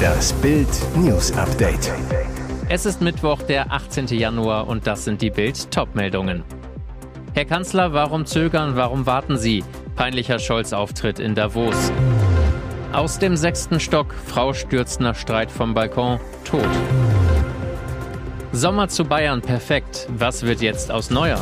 Das Bild News Update. Es ist Mittwoch, der 18. Januar und das sind die Bild Topmeldungen. Herr Kanzler, warum zögern, warum warten Sie? Peinlicher Scholz-Auftritt in Davos. Aus dem sechsten Stock, Frau stürzt nach Streit vom Balkon, tot. Sommer zu Bayern perfekt. Was wird jetzt aus Neuer?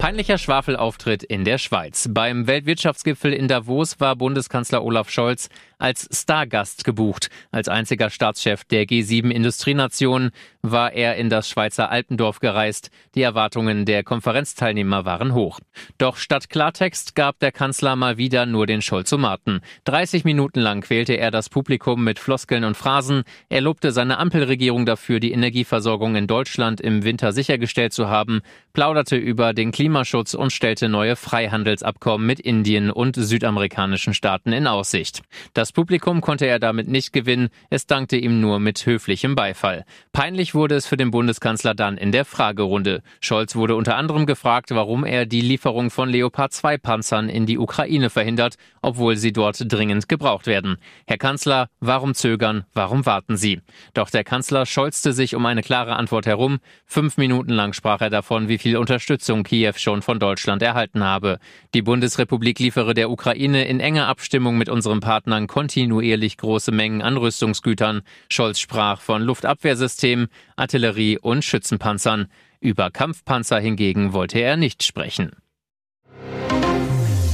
Peinlicher Schwafelauftritt in der Schweiz. Beim Weltwirtschaftsgipfel in Davos war Bundeskanzler Olaf Scholz als Stargast gebucht. Als einziger Staatschef der G7-Industrienationen war er in das Schweizer Alpendorf gereist. Die Erwartungen der Konferenzteilnehmer waren hoch. Doch statt Klartext gab der Kanzler mal wieder nur den Scholzomaten. 30 Minuten lang quälte er das Publikum mit Floskeln und Phrasen. Er lobte seine Ampelregierung dafür, die Energieversorgung in Deutschland im Winter sichergestellt zu haben, plauderte über den Klima Klimaschutz und stellte neue Freihandelsabkommen mit Indien und südamerikanischen Staaten in Aussicht. Das Publikum konnte er damit nicht gewinnen, es dankte ihm nur mit höflichem Beifall. Peinlich wurde es für den Bundeskanzler dann in der Fragerunde. Scholz wurde unter anderem gefragt, warum er die Lieferung von Leopard 2 Panzern in die Ukraine verhindert, obwohl sie dort dringend gebraucht werden. Herr Kanzler, warum zögern, warum warten Sie? Doch der Kanzler scholzte sich um eine klare Antwort herum. Fünf Minuten lang sprach er davon, wie viel Unterstützung Kiew schon von Deutschland erhalten habe. Die Bundesrepublik liefere der Ukraine in enger Abstimmung mit unseren Partnern kontinuierlich große Mengen an Rüstungsgütern. Scholz sprach von Luftabwehrsystemen, Artillerie und Schützenpanzern. Über Kampfpanzer hingegen wollte er nicht sprechen.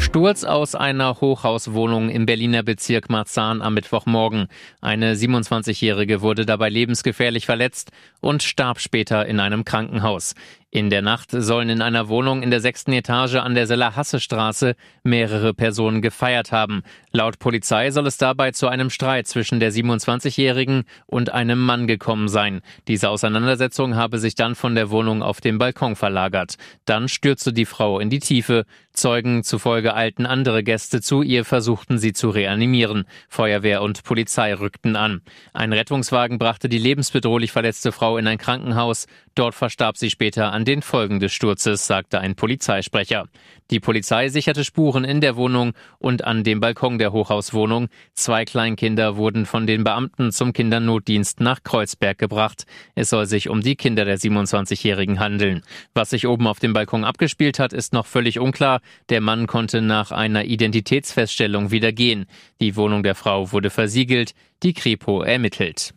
Sturz aus einer Hochhauswohnung im Berliner Bezirk Marzahn am Mittwochmorgen. Eine 27-Jährige wurde dabei lebensgefährlich verletzt und starb später in einem Krankenhaus. In der Nacht sollen in einer Wohnung in der sechsten Etage an der Seller-Hasse-Straße mehrere Personen gefeiert haben. Laut Polizei soll es dabei zu einem Streit zwischen der 27-Jährigen und einem Mann gekommen sein. Diese Auseinandersetzung habe sich dann von der Wohnung auf den Balkon verlagert. Dann stürzte die Frau in die Tiefe. Zeugen zufolge eilten andere Gäste zu ihr, versuchten sie zu reanimieren. Feuerwehr und Polizei rückten an. Ein Rettungswagen brachte die lebensbedrohlich verletzte Frau in ein Krankenhaus. Dort verstarb sie später an den Folgen des Sturzes, sagte ein Polizeisprecher. Die Polizei sicherte Spuren in der Wohnung und an dem Balkon der Hochhauswohnung. Zwei Kleinkinder wurden von den Beamten zum Kindernotdienst nach Kreuzberg gebracht. Es soll sich um die Kinder der 27-Jährigen handeln. Was sich oben auf dem Balkon abgespielt hat, ist noch völlig unklar. Der Mann konnte nach einer Identitätsfeststellung wieder gehen. Die Wohnung der Frau wurde versiegelt. Die Kripo ermittelt.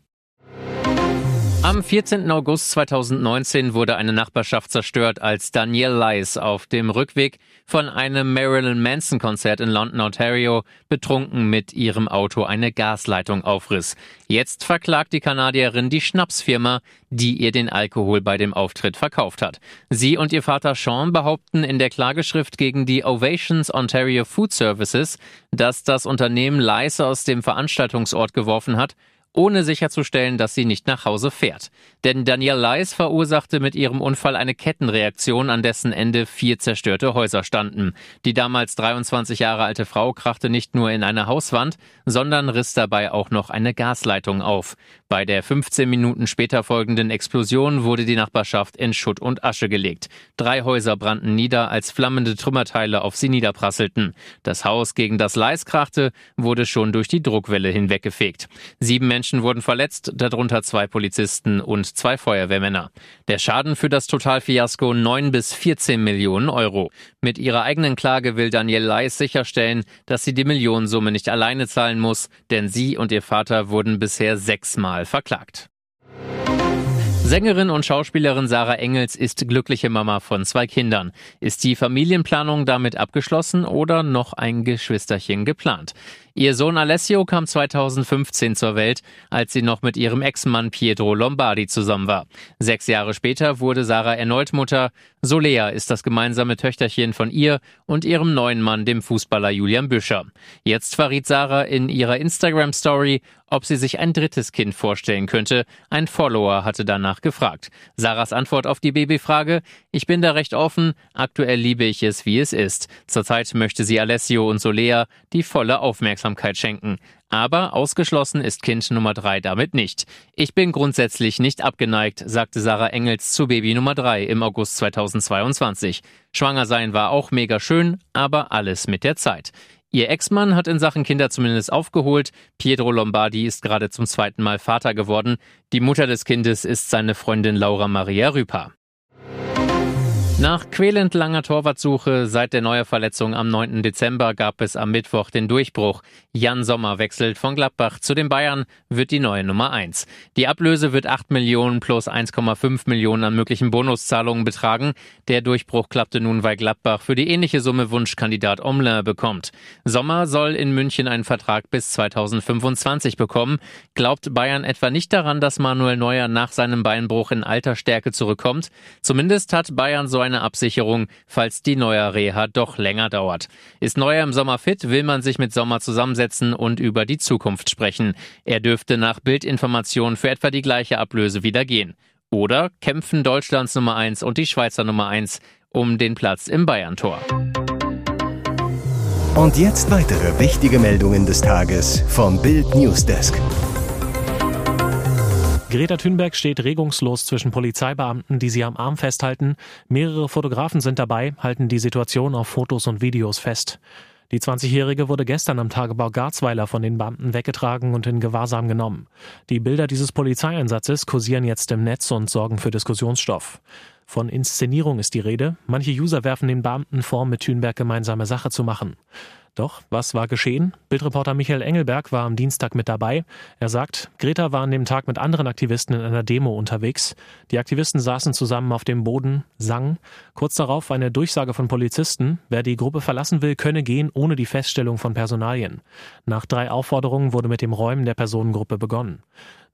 Am 14. August 2019 wurde eine Nachbarschaft zerstört, als Danielle Lies auf dem Rückweg von einem Marilyn Manson Konzert in London, Ontario, betrunken mit ihrem Auto eine Gasleitung aufriss. Jetzt verklagt die Kanadierin die Schnapsfirma, die ihr den Alkohol bei dem Auftritt verkauft hat. Sie und ihr Vater Sean behaupten in der Klageschrift gegen die Ovations Ontario Food Services, dass das Unternehmen Lies aus dem Veranstaltungsort geworfen hat ohne sicherzustellen, dass sie nicht nach Hause fährt. Denn Danielle Leis verursachte mit ihrem Unfall eine Kettenreaktion, an dessen Ende vier zerstörte Häuser standen. Die damals 23 Jahre alte Frau krachte nicht nur in eine Hauswand, sondern riss dabei auch noch eine Gasleitung auf. Bei der 15 Minuten später folgenden Explosion wurde die Nachbarschaft in Schutt und Asche gelegt. Drei Häuser brannten nieder, als flammende Trümmerteile auf sie niederprasselten. Das Haus, gegen das Leis krachte, wurde schon durch die Druckwelle hinweggefegt. Sieben wurden verletzt, darunter zwei Polizisten und zwei Feuerwehrmänner. Der Schaden für das Totalfiasko 9 bis 14 Millionen Euro. Mit ihrer eigenen Klage will Danielle Leis sicherstellen, dass sie die Millionensumme nicht alleine zahlen muss, denn sie und ihr Vater wurden bisher sechsmal verklagt. Sängerin und Schauspielerin Sarah Engels ist glückliche Mama von zwei Kindern. Ist die Familienplanung damit abgeschlossen oder noch ein Geschwisterchen geplant? Ihr Sohn Alessio kam 2015 zur Welt, als sie noch mit ihrem Ex-Mann Pietro Lombardi zusammen war. Sechs Jahre später wurde Sarah erneut Mutter. Solea ist das gemeinsame Töchterchen von ihr und ihrem neuen Mann, dem Fußballer Julian Büscher. Jetzt verriet Sarah in ihrer Instagram-Story, ob sie sich ein drittes Kind vorstellen könnte. Ein Follower hatte danach gefragt. Sarahs Antwort auf die Babyfrage, ich bin da recht offen, aktuell liebe ich es, wie es ist. Zurzeit möchte sie Alessio und Solea die volle Aufmerksamkeit schenken. Aber ausgeschlossen ist Kind Nummer drei damit nicht. Ich bin grundsätzlich nicht abgeneigt, sagte Sarah Engels zu Baby Nummer drei im August 2022. Schwanger sein war auch mega schön, aber alles mit der Zeit. Ihr Ex-Mann hat in Sachen Kinder zumindest aufgeholt. Pietro Lombardi ist gerade zum zweiten Mal Vater geworden. Die Mutter des Kindes ist seine Freundin Laura Maria Rüper. Nach quälend langer Torwartsuche seit der Neuerverletzung am 9. Dezember gab es am Mittwoch den Durchbruch. Jan Sommer wechselt von Gladbach zu den Bayern, wird die neue Nummer 1. Die Ablöse wird 8 Millionen plus 1,5 Millionen an möglichen Bonuszahlungen betragen. Der Durchbruch klappte nun, weil Gladbach für die ähnliche Summe Wunschkandidat Omler bekommt. Sommer soll in München einen Vertrag bis 2025 bekommen. Glaubt Bayern etwa nicht daran, dass Manuel Neuer nach seinem Beinbruch in alter Stärke zurückkommt? Zumindest hat Bayern so ein eine Absicherung, falls die neue Reha doch länger dauert. Ist Neuer im Sommer fit, will man sich mit Sommer zusammensetzen und über die Zukunft sprechen. Er dürfte nach Bildinformation für etwa die gleiche Ablöse wieder gehen. Oder kämpfen Deutschlands Nummer 1 und die Schweizer Nummer 1 um den Platz im Bayern-Tor. Und jetzt weitere wichtige Meldungen des Tages vom Bild Newsdesk. Greta Thunberg steht regungslos zwischen Polizeibeamten, die sie am Arm festhalten. Mehrere Fotografen sind dabei, halten die Situation auf Fotos und Videos fest. Die 20-Jährige wurde gestern am Tagebau Garzweiler von den Beamten weggetragen und in Gewahrsam genommen. Die Bilder dieses Polizeieinsatzes kursieren jetzt im Netz und sorgen für Diskussionsstoff. Von Inszenierung ist die Rede. Manche User werfen den Beamten vor, mit Thünberg gemeinsame Sache zu machen. Doch was war geschehen? Bildreporter Michael Engelberg war am Dienstag mit dabei. Er sagt, Greta war an dem Tag mit anderen Aktivisten in einer Demo unterwegs. Die Aktivisten saßen zusammen auf dem Boden, sangen. Kurz darauf eine Durchsage von Polizisten, wer die Gruppe verlassen will, könne gehen ohne die Feststellung von Personalien. Nach drei Aufforderungen wurde mit dem Räumen der Personengruppe begonnen.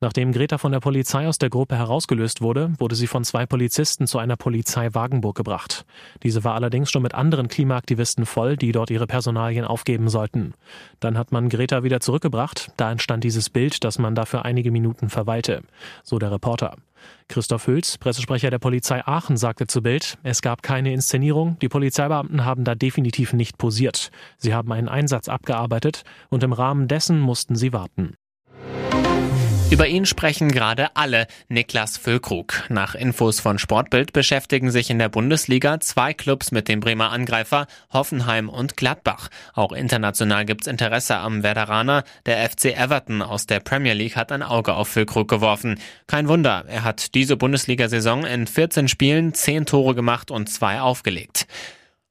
Nachdem Greta von der Polizei aus der Gruppe herausgelöst wurde, wurde sie von zwei Polizisten zu einer Polizei Wagenburg gebracht. Diese war allerdings schon mit anderen Klimaaktivisten voll, die dort ihre Personalien aufgeben sollten. Dann hat man Greta wieder zurückgebracht. Da entstand dieses Bild, dass man dafür einige Minuten verweilte. So der Reporter. Christoph Hülz, Pressesprecher der Polizei Aachen, sagte zu Bild, es gab keine Inszenierung, die Polizeibeamten haben da definitiv nicht posiert. Sie haben einen Einsatz abgearbeitet und im Rahmen dessen mussten sie warten. Über ihn sprechen gerade alle. Niklas Füllkrug. Nach Infos von Sportbild beschäftigen sich in der Bundesliga zwei Clubs mit dem Bremer Angreifer Hoffenheim und Gladbach. Auch international gibt's Interesse am Werderaner. Der FC Everton aus der Premier League hat ein Auge auf Füllkrug geworfen. Kein Wunder, er hat diese Bundesliga-Saison in 14 Spielen 10 Tore gemacht und zwei aufgelegt.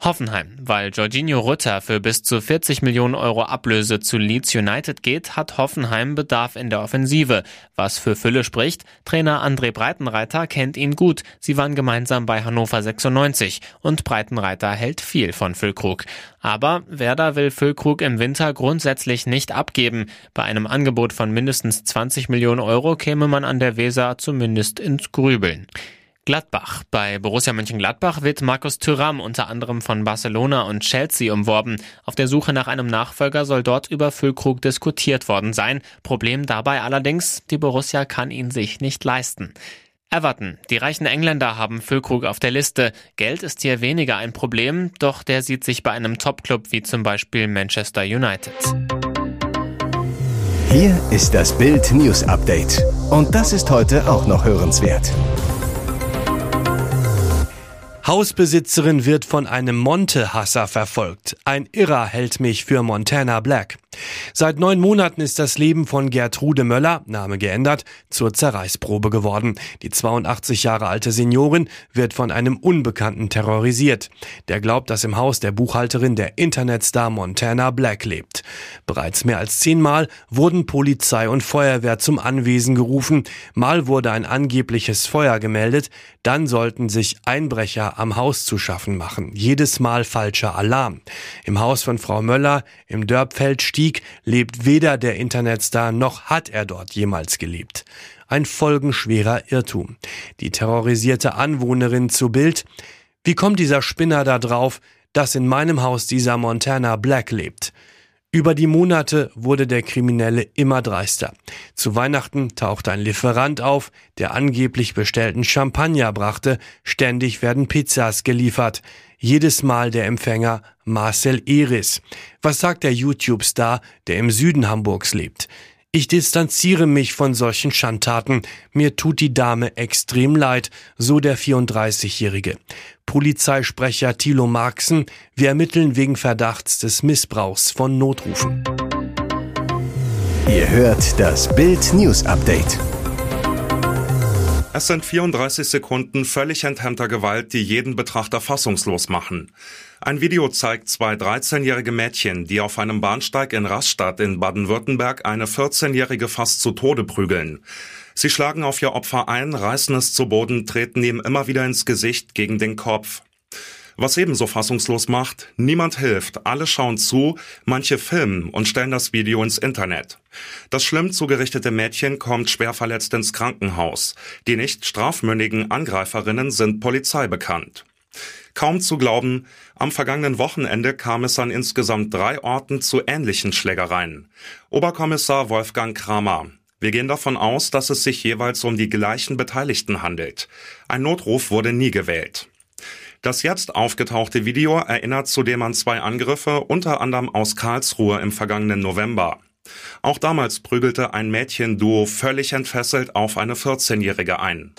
Hoffenheim. Weil Jorginho Rutter für bis zu 40 Millionen Euro Ablöse zu Leeds United geht, hat Hoffenheim Bedarf in der Offensive. Was für Fülle spricht, Trainer André Breitenreiter kennt ihn gut. Sie waren gemeinsam bei Hannover 96 und Breitenreiter hält viel von Füllkrug. Aber Werder will Füllkrug im Winter grundsätzlich nicht abgeben. Bei einem Angebot von mindestens 20 Millionen Euro käme man an der Weser zumindest ins Grübeln. Gladbach. Bei Borussia Mönchengladbach wird Markus Thüram unter anderem von Barcelona und Chelsea umworben. Auf der Suche nach einem Nachfolger soll dort über Füllkrug diskutiert worden sein. Problem dabei allerdings, die Borussia kann ihn sich nicht leisten. Everton. Die reichen Engländer haben Füllkrug auf der Liste. Geld ist hier weniger ein Problem, doch der sieht sich bei einem Topclub wie zum Beispiel Manchester United. Hier ist das Bild News Update. Und das ist heute auch noch hörenswert. Hausbesitzerin wird von einem Monte-Hasser verfolgt. Ein Irrer hält mich für Montana Black. Seit neun Monaten ist das Leben von Gertrude Möller, Name geändert, zur Zerreißprobe geworden. Die 82 Jahre alte Seniorin wird von einem Unbekannten terrorisiert. Der glaubt, dass im Haus der Buchhalterin der Internetstar Montana Black lebt. Bereits mehr als zehnmal wurden Polizei und Feuerwehr zum Anwesen gerufen. Mal wurde ein angebliches Feuer gemeldet. Dann sollten sich Einbrecher am Haus zu schaffen machen. Jedes Mal falscher Alarm. Im Haus von Frau Möller im Dörpfeld Stieg lebt weder der Internetstar noch hat er dort jemals gelebt. Ein folgenschwerer Irrtum. Die terrorisierte Anwohnerin zu Bild. Wie kommt dieser Spinner da drauf, dass in meinem Haus dieser Montana Black lebt? Über die Monate wurde der Kriminelle immer dreister. Zu Weihnachten tauchte ein Lieferant auf, der angeblich bestellten Champagner brachte, ständig werden Pizzas geliefert. Jedes Mal der Empfänger Marcel Eris. Was sagt der YouTube-Star, der im Süden Hamburgs lebt? Ich distanziere mich von solchen Schandtaten. Mir tut die Dame extrem leid, so der 34-Jährige. Polizeisprecher Thilo Marxen, wir ermitteln wegen Verdachts des Missbrauchs von Notrufen. Ihr hört das Bild News Update. Es sind 34 Sekunden völlig enthemmter Gewalt, die jeden Betrachter fassungslos machen. Ein Video zeigt zwei 13-jährige Mädchen, die auf einem Bahnsteig in Rastatt in Baden-Württemberg eine 14-jährige fast zu Tode prügeln. Sie schlagen auf ihr Opfer ein, reißen es zu Boden, treten ihm immer wieder ins Gesicht gegen den Kopf. Was ebenso fassungslos macht, niemand hilft, alle schauen zu, manche filmen und stellen das Video ins Internet. Das schlimm zugerichtete Mädchen kommt schwer verletzt ins Krankenhaus. Die nicht strafmündigen Angreiferinnen sind Polizei bekannt. Kaum zu glauben, am vergangenen Wochenende kam es an insgesamt drei Orten zu ähnlichen Schlägereien. Oberkommissar Wolfgang Kramer. Wir gehen davon aus, dass es sich jeweils um die gleichen Beteiligten handelt. Ein Notruf wurde nie gewählt. Das jetzt aufgetauchte Video erinnert zudem an zwei Angriffe, unter anderem aus Karlsruhe im vergangenen November. Auch damals prügelte ein Mädchenduo völlig entfesselt auf eine 14-Jährige ein.